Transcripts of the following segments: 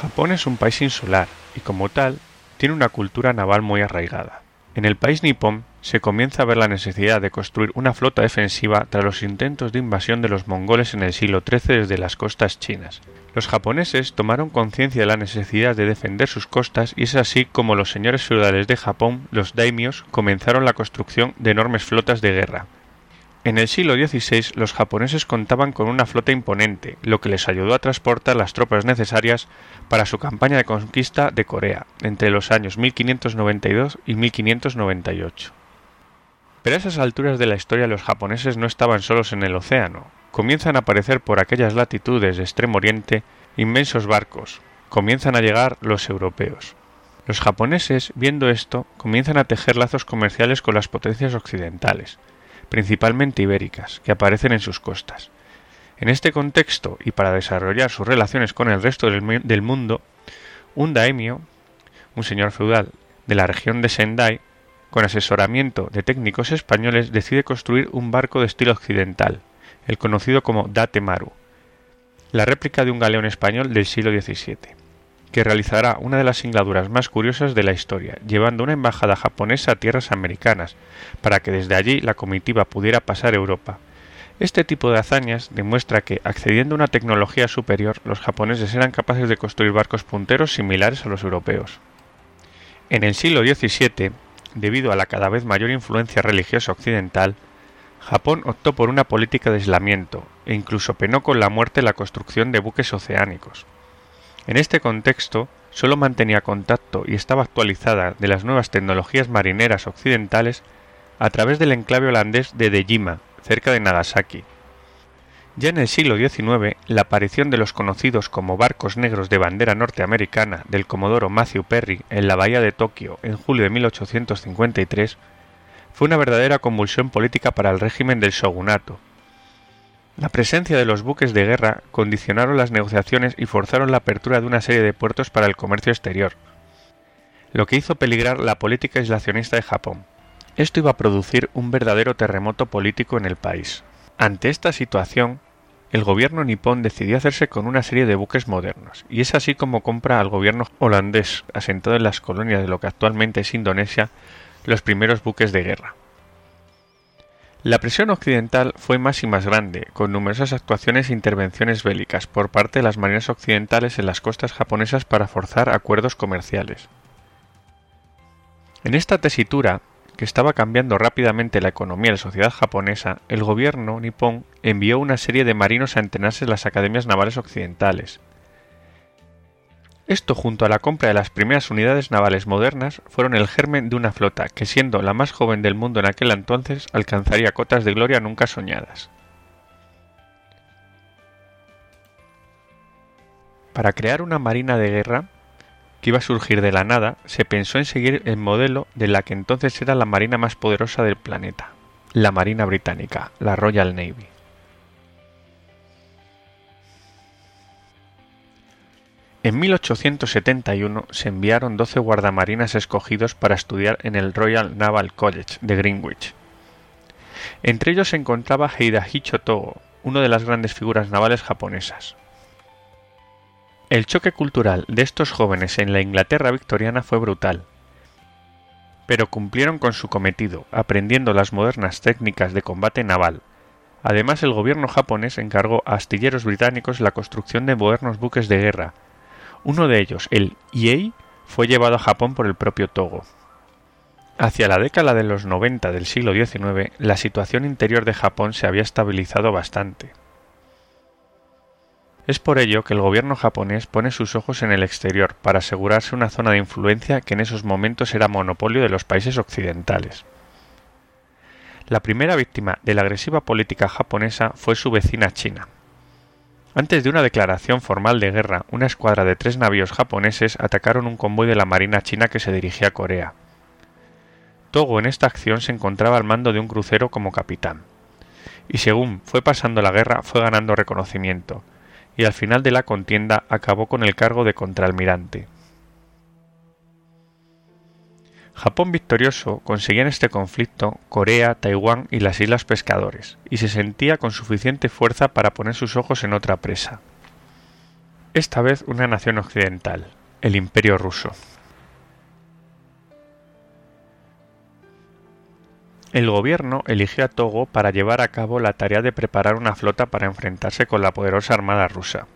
Japón es un país insular y como tal tiene una cultura naval muy arraigada. En el país nipón se comienza a ver la necesidad de construir una flota defensiva tras los intentos de invasión de los mongoles en el siglo XIII desde las costas chinas. Los japoneses tomaron conciencia de la necesidad de defender sus costas y es así como los señores feudales de Japón, los daimios, comenzaron la construcción de enormes flotas de guerra, en el siglo XVI los japoneses contaban con una flota imponente, lo que les ayudó a transportar las tropas necesarias para su campaña de conquista de Corea entre los años 1592 y 1598. Pero a esas alturas de la historia los japoneses no estaban solos en el océano. Comienzan a aparecer por aquellas latitudes de Extremo Oriente inmensos barcos. Comienzan a llegar los europeos. Los japoneses, viendo esto, comienzan a tejer lazos comerciales con las potencias occidentales, principalmente ibéricas, que aparecen en sus costas. En este contexto, y para desarrollar sus relaciones con el resto del, mundo, un daimio, un señor feudal de la región de Sendai, con asesoramiento de técnicos españoles, decide construir un barco de estilo occidental, el conocido como Datemaru, la réplica de un galeón español del siglo XVII que realizará una de las singladuras más curiosas de la historia, llevando una embajada japonesa a tierras americanas, para que desde allí la comitiva pudiera pasar Europa. Este tipo de hazañas demuestra que, accediendo a una tecnología superior, los japoneses eran capaces de construir barcos punteros similares a los europeos. En el siglo XVII, debido a la cada vez mayor influencia religiosa occidental, Japón optó por una política de aislamiento e incluso penó con la muerte la construcción de buques oceánicos. En este contexto, solo mantenía contacto y estaba actualizada de las nuevas tecnologías marineras occidentales a través del enclave holandés de Dejima, cerca de Nagasaki. Ya en el siglo XIX, la aparición de los conocidos como barcos negros de bandera norteamericana del comodoro Matthew Perry en la bahía de Tokio en julio de 1853 fue una verdadera convulsión política para el régimen del shogunato, la presencia de los buques de guerra condicionaron las negociaciones y forzaron la apertura de una serie de puertos para el comercio exterior, lo que hizo peligrar la política aislacionista de Japón. Esto iba a producir un verdadero terremoto político en el país. Ante esta situación, el gobierno nipón decidió hacerse con una serie de buques modernos, y es así como compra al gobierno holandés, asentado en las colonias de lo que actualmente es Indonesia, los primeros buques de guerra. La presión occidental fue más y más grande, con numerosas actuaciones e intervenciones bélicas por parte de las marinas occidentales en las costas japonesas para forzar acuerdos comerciales. En esta tesitura, que estaba cambiando rápidamente la economía de la sociedad japonesa, el gobierno nipón envió una serie de marinos a entrenarse en las academias navales occidentales, esto junto a la compra de las primeras unidades navales modernas fueron el germen de una flota que siendo la más joven del mundo en aquel entonces alcanzaría cotas de gloria nunca soñadas. Para crear una marina de guerra que iba a surgir de la nada, se pensó en seguir el modelo de la que entonces era la marina más poderosa del planeta, la Marina Británica, la Royal Navy. En 1871 se enviaron 12 guardamarinas escogidos para estudiar en el Royal Naval College de Greenwich. Entre ellos se encontraba Heidahicho Togo, una de las grandes figuras navales japonesas. El choque cultural de estos jóvenes en la Inglaterra victoriana fue brutal, pero cumplieron con su cometido, aprendiendo las modernas técnicas de combate naval. Además, el gobierno japonés encargó a astilleros británicos la construcción de modernos buques de guerra, uno de ellos, el Iei, fue llevado a Japón por el propio Togo. Hacia la década de los 90 del siglo XIX, la situación interior de Japón se había estabilizado bastante. Es por ello que el gobierno japonés pone sus ojos en el exterior para asegurarse una zona de influencia que en esos momentos era monopolio de los países occidentales. La primera víctima de la agresiva política japonesa fue su vecina China, antes de una declaración formal de guerra, una escuadra de tres navíos japoneses atacaron un convoy de la Marina china que se dirigía a Corea. Togo en esta acción se encontraba al mando de un crucero como capitán. Y según fue pasando la guerra fue ganando reconocimiento, y al final de la contienda acabó con el cargo de contraalmirante. Japón victorioso conseguía en este conflicto Corea, Taiwán y las Islas Pescadores, y se sentía con suficiente fuerza para poner sus ojos en otra presa. esta vez una nación occidental, el Imperio ruso. El gobierno eligió a Togo para llevar a cabo la tarea de preparar una flota para enfrentarse con la poderosa armada rusa.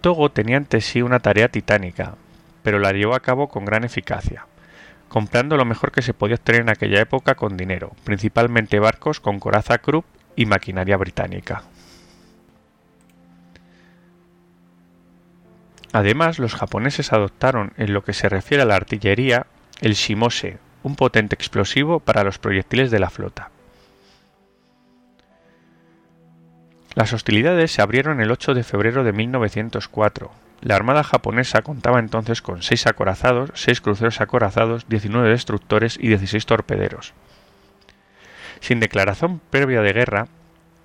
Togo tenía ante sí una tarea titánica, pero la llevó a cabo con gran eficacia, comprando lo mejor que se podía obtener en aquella época con dinero, principalmente barcos con coraza Krupp y maquinaria británica. Además, los japoneses adoptaron en lo que se refiere a la artillería el shimose, un potente explosivo para los proyectiles de la flota. Las hostilidades se abrieron el 8 de febrero de 1904. La armada japonesa contaba entonces con 6 acorazados, 6 cruceros acorazados, 19 destructores y 16 torpederos. Sin declaración previa de guerra,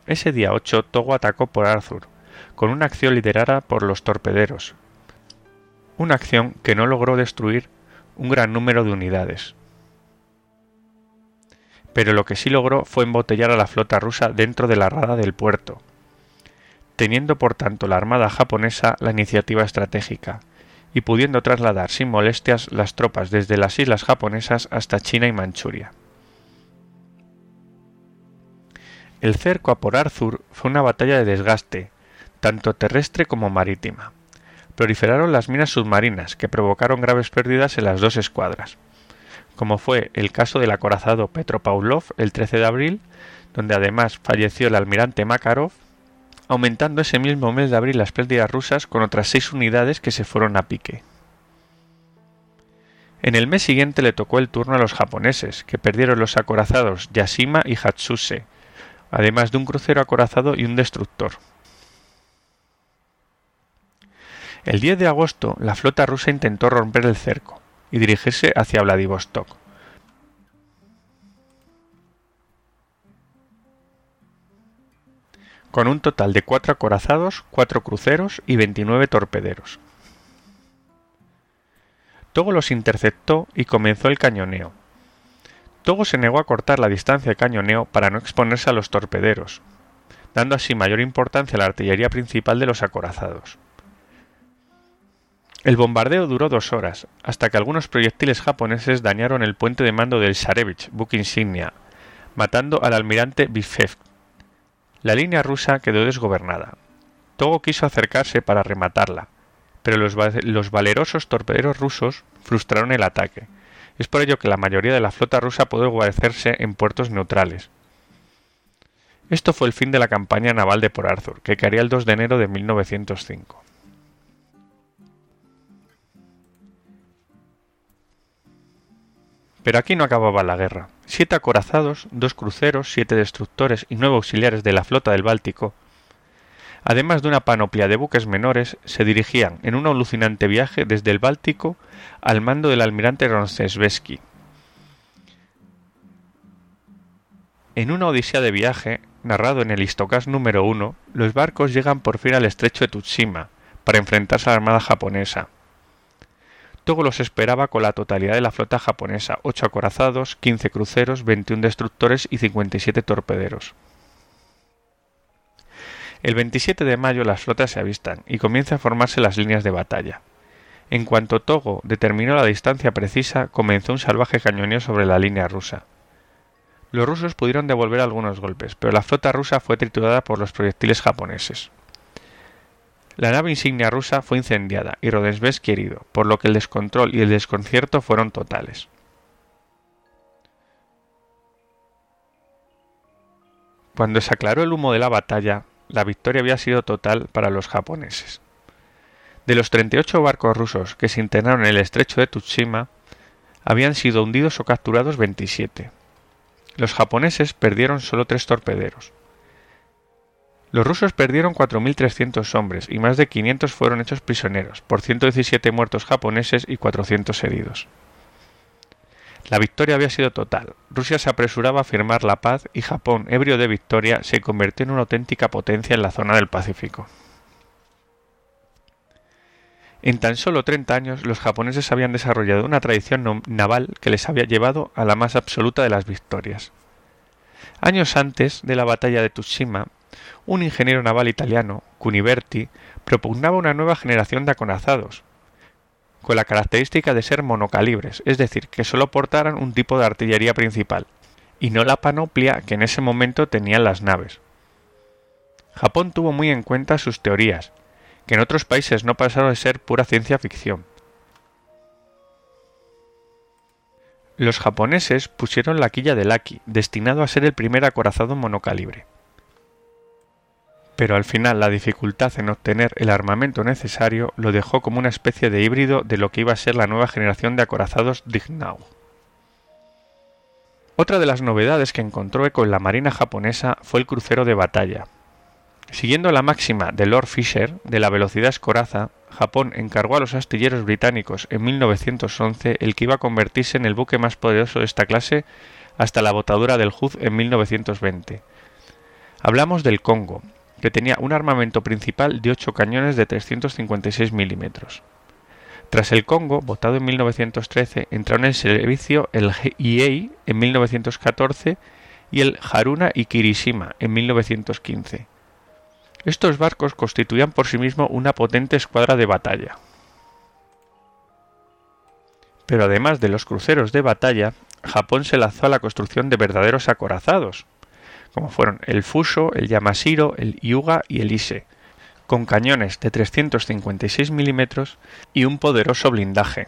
ese día 8 Togo atacó por Arthur, con una acción liderada por los torpederos. Una acción que no logró destruir un gran número de unidades, pero lo que sí logró fue embotellar a la flota rusa dentro de la rada del puerto, teniendo por tanto la armada japonesa la iniciativa estratégica, y pudiendo trasladar sin molestias las tropas desde las islas japonesas hasta China y Manchuria. El cerco a por Arthur fue una batalla de desgaste, tanto terrestre como marítima. Proliferaron las minas submarinas, que provocaron graves pérdidas en las dos escuadras como fue el caso del acorazado Petropavlov el 13 de abril, donde además falleció el almirante Makarov, aumentando ese mismo mes de abril las pérdidas rusas con otras seis unidades que se fueron a pique. En el mes siguiente le tocó el turno a los japoneses, que perdieron los acorazados Yashima y Hatsuse, además de un crucero acorazado y un destructor. El 10 de agosto, la flota rusa intentó romper el cerco, y dirigirse hacia Vladivostok. Con un total de cuatro acorazados, cuatro cruceros y 29 torpederos. Togo los interceptó y comenzó el cañoneo. Togo se negó a cortar la distancia de cañoneo para no exponerse a los torpederos, dando así mayor importancia a la artillería principal de los acorazados. El bombardeo duró dos horas, hasta que algunos proyectiles japoneses dañaron el puente de mando del Sarevich, buque insignia, matando al almirante Bifev. La línea rusa quedó desgobernada. Togo quiso acercarse para rematarla, pero los, valerosos torpederos rusos frustraron el ataque. Es por ello que la mayoría de la flota rusa pudo guarecerse en puertos neutrales. Esto fue el fin de la campaña naval de Por Arthur, que caería el 2 de enero de 1905. Pero aquí no acababa la guerra. Siete acorazados, dos cruceros, siete destructores y nueve auxiliares de la flota del Báltico, además de una panoplia de buques menores, se dirigían en un alucinante viaje desde el Báltico al mando del almirante Roncesvalles. En una odisea de viaje, narrado en el Istocas número 1, los barcos llegan por fin al estrecho de Tsushima para enfrentarse a la armada japonesa. Togo los esperaba con la totalidad de la flota japonesa, 8 acorazados, 15 cruceros, 21 destructores y 57 torpederos. El 27 de mayo las flotas se avistan y comienza a formarse las líneas de batalla. En cuanto Togo determinó la distancia precisa, comenzó un salvaje cañoneo sobre la línea rusa. Los rusos pudieron devolver algunos golpes, pero la flota rusa fue triturada por los proyectiles japoneses. La nave insignia rusa fue incendiada y Rodensbesky herido, por lo que el descontrol y el desconcierto fueron totales. Cuando se aclaró el humo de la batalla, la victoria había sido total para los japoneses. De los 38 barcos rusos que se internaron en el estrecho de Tsushima, habían sido hundidos o capturados 27. Los japoneses perdieron solo tres torpederos. Los rusos perdieron 4.300 hombres y más de 500 fueron hechos prisioneros, por 117 muertos japoneses y 400 heridos. La victoria había sido total. Rusia se apresuraba a firmar la paz y Japón, ebrio de victoria, se convirtió en una auténtica potencia en la zona del Pacífico. En tan solo 30 años, los japoneses habían desarrollado una tradición naval que les había llevado a la más absoluta de las victorias. Años antes de la batalla de Tsushima, un ingeniero naval italiano, Cuniverti, propugnaba una nueva generación de acorazados, con la característica de ser monocalibres, es decir, que solo portaran un tipo de artillería principal, y no la panoplia que en ese momento tenían las naves. Japón tuvo muy en cuenta sus teorías, que en otros países no pasaron de ser pura ciencia ficción. Los japoneses pusieron la quilla del Aki, destinado a ser el primer acorazado monocalibre. Pero al final la dificultad en obtener el armamento necesario lo dejó como una especie de híbrido de lo que iba a ser la nueva generación de acorazados Dignau. Otra de las novedades que encontró eco en la marina japonesa fue el crucero de batalla, Siguiendo la máxima de Lord Fisher de la velocidad escoraza, Japón encargó a los astilleros británicos en 1911 el que iba a convertirse en el buque más poderoso de esta clase hasta la botadura del Hood en 1920. Hablamos del Congo, que tenía un armamento principal de 8 cañones de 356 milímetros. Tras el Congo, votado en 1913, entraron en servicio el Iei en 1914 y el Haruna y Kirishima en 1915. Estos barcos constituían por sí mismos una potente escuadra de batalla. Pero además de los cruceros de batalla, Japón se lanzó a la construcción de verdaderos acorazados, como fueron el Fuso, el Yamashiro, el Yuga y el Ise, con cañones de 356 milímetros y un poderoso blindaje.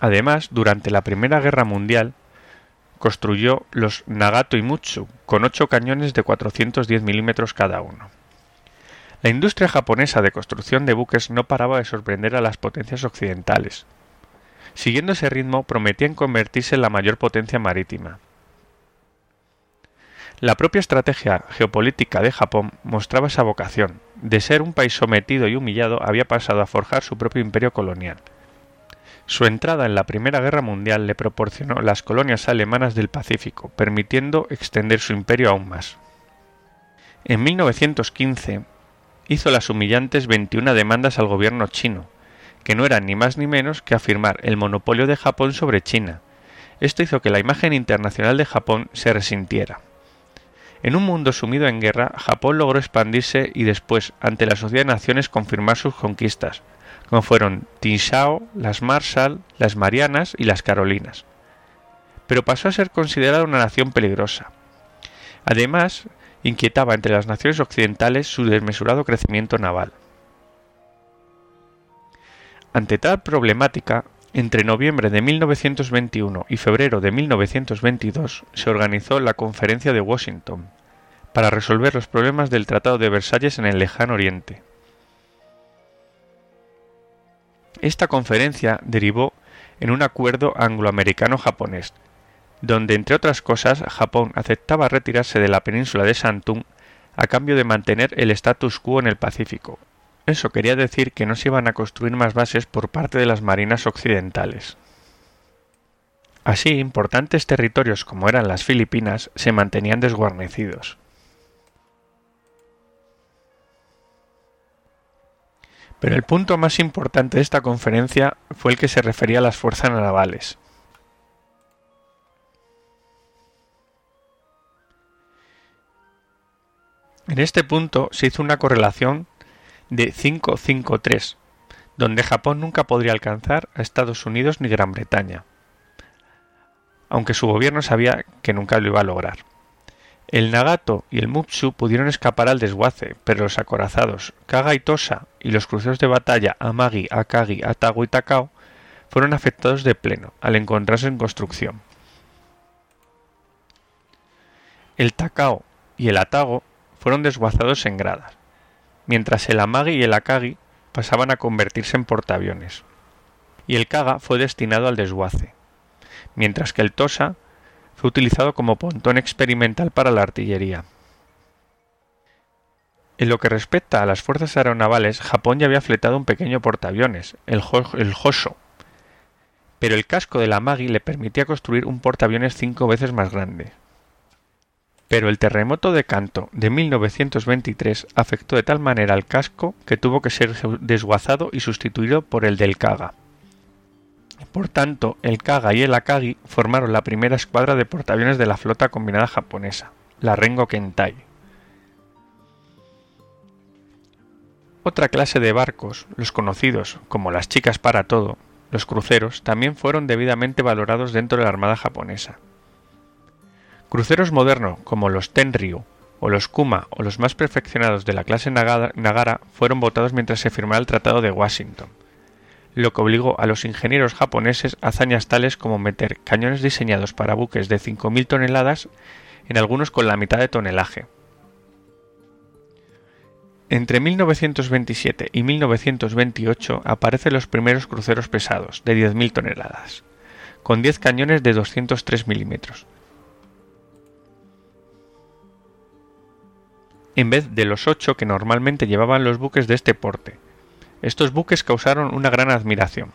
Además, durante la Primera Guerra Mundial, construyó los Nagato y Mutsu, con ocho cañones de 410 milímetros cada uno. La industria japonesa de construcción de buques no paraba de sorprender a las potencias occidentales. Siguiendo ese ritmo, prometían convertirse en la mayor potencia marítima. La propia estrategia geopolítica de Japón mostraba esa vocación. De ser un país sometido y humillado había pasado a forjar su propio imperio colonial. Su entrada en la Primera Guerra Mundial le proporcionó las colonias alemanas del Pacífico, permitiendo extender su imperio aún más. En 1915 hizo las humillantes 21 demandas al gobierno chino, que no eran ni más ni menos que afirmar el monopolio de Japón sobre China. Esto hizo que la imagen internacional de Japón se resintiera. En un mundo sumido en guerra, Japón logró expandirse y después, ante la Sociedad de Naciones, confirmar sus conquistas, como fueron Tinshao, las Marshall, las Marianas y las Carolinas. Pero pasó a ser considerada una nación peligrosa. Además, inquietaba entre las naciones occidentales su desmesurado crecimiento naval. Ante tal problemática, entre noviembre de 1921 y febrero de 1922 se organizó la Conferencia de Washington para resolver los problemas del Tratado de Versalles en el lejano Oriente. Esta conferencia derivó en un acuerdo angloamericano-japonés, donde entre otras cosas Japón aceptaba retirarse de la península de Santún a cambio de mantener el status quo en el Pacífico. Eso quería decir que no se iban a construir más bases por parte de las marinas occidentales. Así, importantes territorios como eran las Filipinas se mantenían desguarnecidos. Pero el punto más importante de esta conferencia fue el que se refería a las fuerzas navales. En este punto se hizo una correlación de 5-5-3, donde Japón nunca podría alcanzar a Estados Unidos ni Gran Bretaña, aunque su gobierno sabía que nunca lo iba a lograr. El Nagato y el Mutsu pudieron escapar al desguace, pero los acorazados Kaga y Tosa y los cruceros de batalla Amagi, Akagi, Atago y Takao fueron afectados de pleno al encontrarse en construcción. El Takao y el Atago fueron desguazados en gradas, mientras el Amagi y el Akagi pasaban a convertirse en portaaviones. Y el Kaga fue destinado al desguace, mientras que el Tosa fue utilizado como pontón experimental para la artillería. En lo que respecta a las fuerzas aeronavales, Japón ya había fletado un pequeño portaaviones, el, Hosho, pero el casco de la Magi le permitía construir un portaaviones cinco veces más grande pero el terremoto de Canto de 1923 afectó de tal manera al casco que tuvo que ser desguazado y sustituido por el del Kaga. Por tanto, el Kaga y el Akagi formaron la primera escuadra de portaaviones de la flota combinada japonesa, la Rengo Kentai. Otra clase de barcos, los conocidos como las chicas para todo, los cruceros, también fueron debidamente valorados dentro de la Armada japonesa. Cruceros modernos como los Tenryu o los Kuma o los más perfeccionados de la clase Nagara fueron votados mientras se firmaba el Tratado de Washington, lo que obligó a los ingenieros japoneses a hazañas tales como meter cañones diseñados para buques de 5.000 toneladas en algunos con la mitad de tonelaje. Entre 1927 y 1928 aparecen los primeros cruceros pesados, de 10.000 toneladas, con 10 cañones de 203 milímetros. En vez de los 8 que normalmente llevaban los buques de este porte. Estos buques causaron una gran admiración.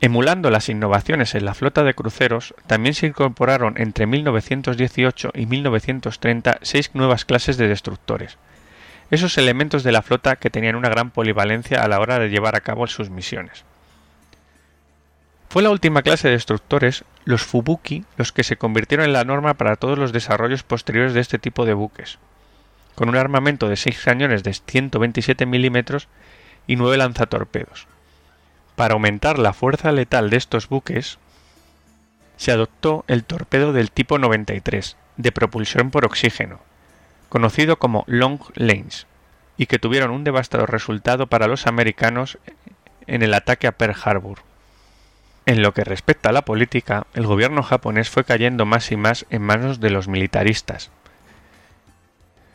Emulando las innovaciones en la flota de cruceros, también se incorporaron entre 1918 y 1930 seis nuevas clases de destructores, esos elementos de la flota que tenían una gran polivalencia a la hora de llevar a cabo sus misiones. Fue la última clase de destructores, los Fubuki, los que se convirtieron en la norma para todos los desarrollos posteriores de este tipo de buques, con un armamento de seis cañones de 127 milímetros y nueve lanzatorpedos. Para aumentar la fuerza letal de estos buques, se adoptó el torpedo del tipo 93, de propulsión por oxígeno, conocido como Long Lanes, y que tuvieron un devastador resultado para los americanos en el ataque a Pearl Harbor. En lo que respecta a la política, el gobierno japonés fue cayendo más y más en manos de los militaristas,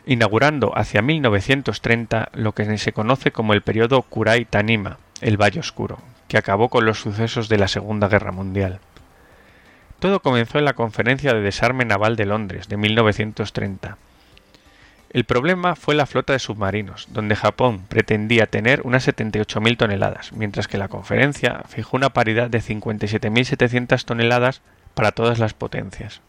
inaugurando hacia 1930 lo que se conoce como el periodo Kurai Tanima, el Valle Oscuro, que acabó con los sucesos de la Segunda Guerra Mundial. Todo comenzó en la Conferencia de Desarme Naval de Londres de 1930. El problema fue la flota de submarinos, donde Japón pretendía tener unas 78.000 toneladas, mientras que la conferencia fijó una paridad de 57.700 toneladas para todas las potencias.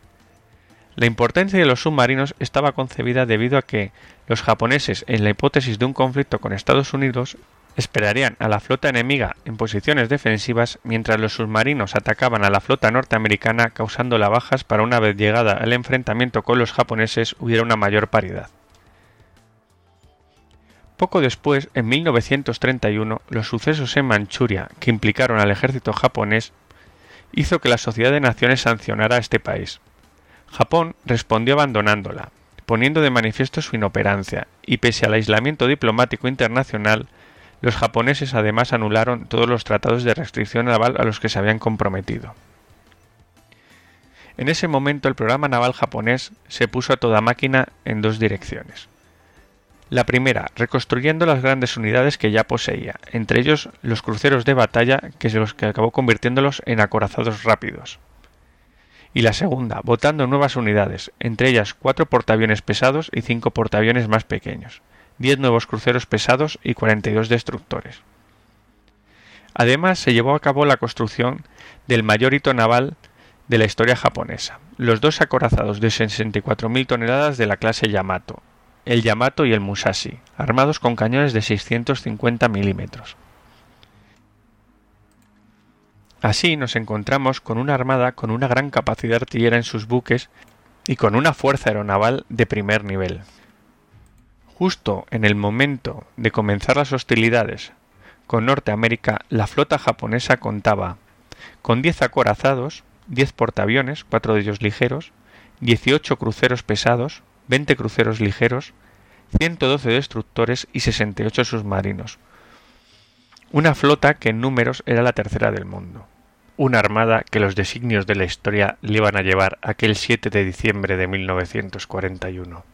La importancia de los submarinos estaba concebida debido a que los japoneses, en la hipótesis de un conflicto con Estados Unidos, esperarían a la flota enemiga en posiciones defensivas mientras los submarinos atacaban a la flota norteamericana causando bajas para una vez llegada al enfrentamiento con los japoneses hubiera una mayor paridad. Poco después, en 1931, los sucesos en Manchuria que implicaron al ejército japonés hizo que la Sociedad de Naciones sancionara a este país. Japón respondió abandonándola, poniendo de manifiesto su inoperancia, y pese al aislamiento diplomático internacional, los japoneses además anularon todos los tratados de restricción naval a los que se habían comprometido. En ese momento el programa naval japonés se puso a toda máquina en dos direcciones. La primera, reconstruyendo las grandes unidades que ya poseía, entre ellos los cruceros de batalla que los que acabó convirtiéndolos en acorazados rápidos. Y la segunda, botando nuevas unidades, entre ellas cuatro portaaviones pesados y cinco portaaviones más pequeños, 10 nuevos cruceros pesados y 42 destructores. Además, se llevó a cabo la construcción del mayor hito naval de la historia japonesa, los dos acorazados de 64.000 toneladas de la clase Yamato, el Yamato y el Musashi, armados con cañones de 650 milímetros. Así nos encontramos con una armada con una gran capacidad artillera en sus buques y con una fuerza aeronaval de primer nivel. Justo en el momento de comenzar las hostilidades con Norteamérica, la flota japonesa contaba con 10 acorazados, 10 portaaviones, cuatro de ellos ligeros, 18 cruceros pesados, 20 cruceros ligeros, 112 destructores y 68 submarinos. Una flota que en números era la tercera del mundo. Una armada que los designios de la historia le iban a llevar aquel 7 de diciembre de 1941.